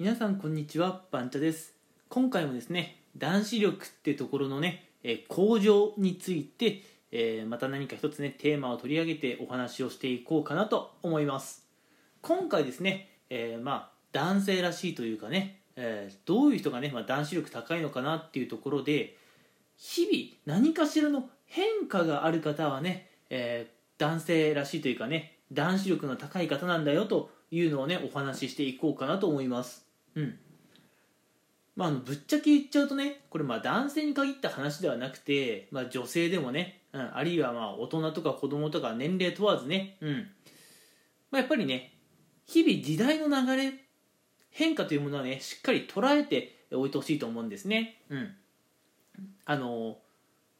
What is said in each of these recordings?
皆さんこんにちはバンチャです。今回もですね男子力ってところのね、え向上について、えーまた何か一つねテーマを取り上げてお話をしていこうかなと思います。今回ですね、えーまあ男性らしいというかね、えーどういう人がね、まあ、男子力高いのかなっていうところで日々何かしらの変化がある方はね、え男性らしいというかね男子力の高い方なんだよというのをねお話ししていこうかなと思います。うん。まあ、あのぶっちゃけ言っちゃうとねこれまあ男性に限った話ではなくて、まあ、女性でもね、うん、あるいはまあ大人とか子供とか年齢問わずね、うん。まあ、やっぱりね日々時代の流れ変化というものはねしっかり捉えておいてほしいと思うんですね、うん、あの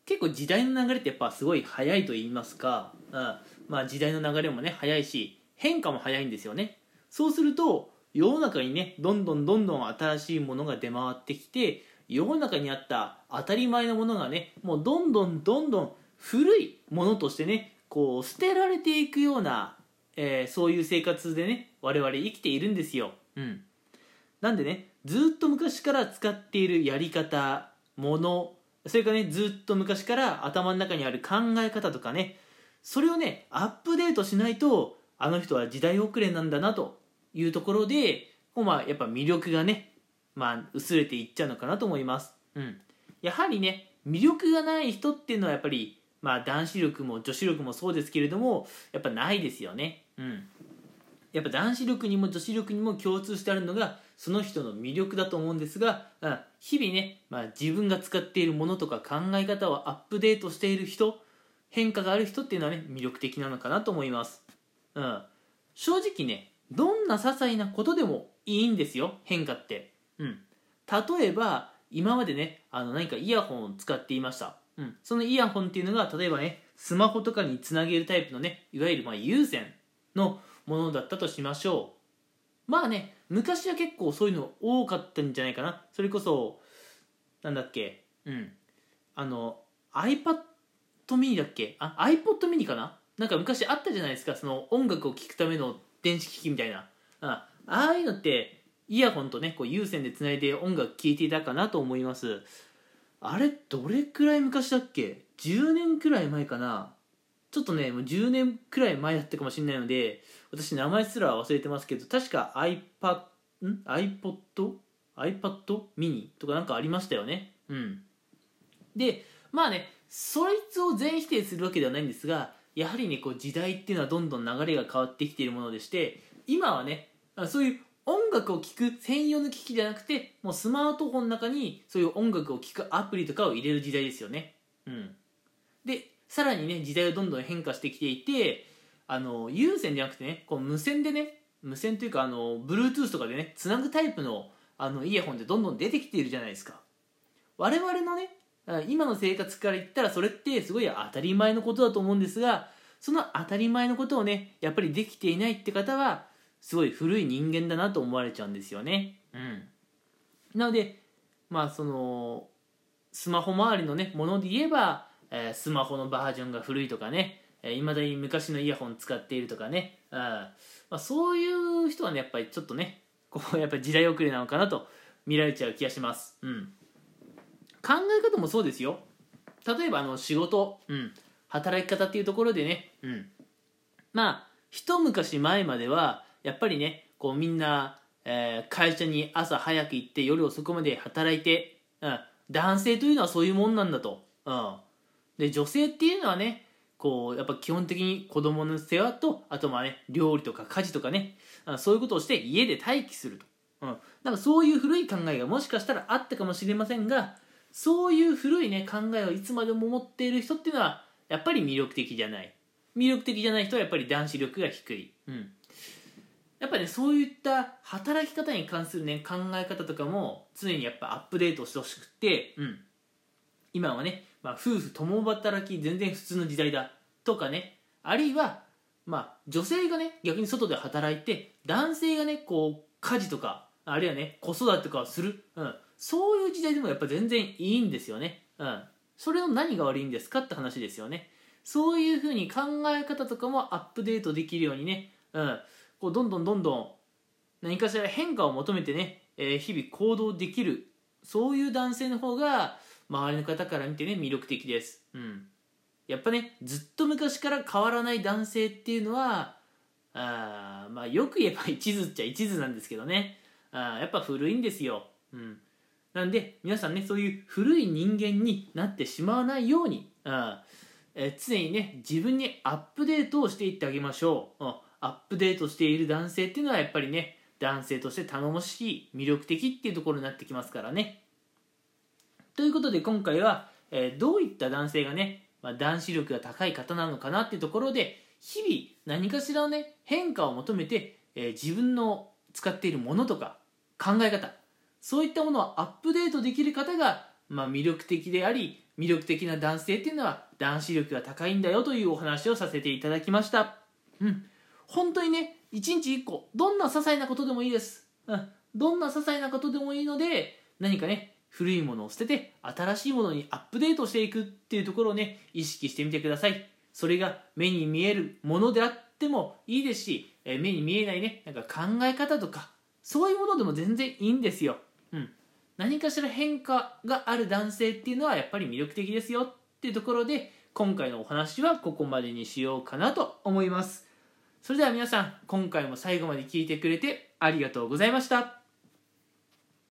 結構時代の流れってやっぱすごい早いと言いますか、うん。まあ、時代の流れもね早いし変化も早いんですよね。そうすると世の中にねどんどんどんどん新しいものが出回ってきて世の中にあった当たり前のものがねもうどんどんどんどん古いものとしてねこう捨てられていくような、えーそういう生活でね我々生きているんですよ、うん、なんでねずっと昔から使っているやり方ものそれからねずっと昔から頭の中にある考え方とかねそれをねアップデートしないとあの人は時代遅れなんだなというところでこうまあやっぱ魅力がね、まあ、薄れていっちゃうのかなと思います、うん、やはりね魅力がない人っていうのはやっぱり、まあ、男子力も女子力もそうですけれどもやっぱないですよね、うん、やっぱ男子力にも女子力にも共通してあるのがその人の魅力だと思うんですが、うん、日々ね、まあ、自分が使っているものとか考え方をアップデートしている人変化がある人っていうのはね魅力的なのかなと思います、うん、正直ねどんな些細なことでもいいんですよ変化って、うん、例えば今までねあの何かイヤホンを使っていました、うん、そのイヤホンっていうのが例えばねスマホとかにつなげるタイプのねいわゆるまあ有線のものだったとしましょう。まあね昔は結構そういうの多かったんじゃないかな。それこそなんだっけうん。あの iPad mini だっけ？あ iPod mini かな？なんか昔あったじゃないですか。その音楽を聴くための電子機器みたいな。あああいうのってイヤホンとねこう有線でつないで音楽聴いていたかなと思います。あれどれくらい昔だっけ？10年くらい前かな。ちょっとねもう10年くらい前だったかもしれないので私名前すら忘れてますけど確か iPad ん？iPod iPad mini とかなんかありましたよね。うん。でまあねそいつを全否定するわけではないんですがやはりねこう時代っていうのはどんどん流れが変わってきているものでして今はねそういう音楽を聴く専用の機器じゃなくてもうスマートフォンの中にそういう音楽を聴くアプリとかを入れる時代ですよね。うん。でさらにね時代はどんどん変化してきていてあの有線じゃなくてねこう無線でね無線というかあの Bluetooth とかでねつなぐタイプのあのイヤホンってどんどん出てきているじゃないですか。我々のね今の生活から言ったらそれってすごい当たり前のことだと思うんですがその当たり前のことをねやっぱりできていないって方はすごい古い人間だなと思われちゃうんですよね。うん。なのでまあそのスマホ周りのねもので言えば、えースマホのバージョンが古いとかねいまだに昔のイヤホン使っているとかね、うんまあ、そういう人はねやっぱりちょっとねこうやっぱり時代遅れなのかなと見られちゃう気がします、うん、考え方もそうですよ。例えばあの仕事、うん、働き方っていうところでね、うん、まあ一昔前まではやっぱりねこうみんな、えー会社に朝早く行って夜遅くまで働いて、うん、男性というのはそういうもんなんだと、うん、で女性っていうのはねこうやっぱ基本的に子供の世話とあとまあね料理とか家事とかね。あそういうことをして家で待機すると、うん、なんかそういう古い考えがもしかしたらあったかもしれませんがそういう古いね考えをいつまでも持っている人っていうのはやっぱり魅力的じゃない。魅力的じゃない人はやっぱり男子力が低い、うん、やっぱりねそういった働き方に関するね考え方とかも常にやっぱアップデートしてほしくて、うん、今はね、まあ、夫婦共働き全然普通の時代だ。とかね。あるいは、まあ、女性がね逆に外で働いて男性がねこう家事とかあるいはね子育てとかをする、うん、そういう時代でもやっぱ全然いいんですよね、うん、それの何が悪いんですかって話ですよね。そういうふうに考え方とかもアップデートできるようにね、うん、こうどんどんどんどん何かしら変化を求めてね、えー日々行動できる。そういう男性の方が周りの方から見てね魅力的です、うん、やっぱねずっと昔から変わらない男性っていうのはあーまあよく言えば一途っちゃ一途なんですけどね。あーやっぱ古いんですよ、うん、なんで皆さんねそういう古い人間になってしまわないようにあーえ常にね自分にアップデートをしていってあげましょう、うんアップデートしている男性っていうのはやっぱりね男性として頼もしい魅力的っていうところになってきますからね。ということで今回は、えーどういった男性がね、まあ、男子力が高い方なのかなっていうところで日々何かしらのね変化を求めて、えー自分の使っているものとか考え方そういったものをアップデートできる方が、まあ、魅力的であり魅力的な男性っていうのは男子力が高いんだよというお話をさせていただきました。うん。本当にね一日一個どんな些細なことでもいいです、うん、どんな些細なことでもいいので何かね古いものを捨てて新しいものにアップデートしていくっていうところをね意識してみてください。それが目に見えるものであってもいいですし、え目に見えないねなんか考え方とかそういうものでも全然いいんですよ、何かしら変化がある男性っていうのはやっぱり魅力的ですよっていうところで今回のお話はここまでにしようかなと思います。それでは皆さん今回も最後まで聞いてくれてありがとうございました。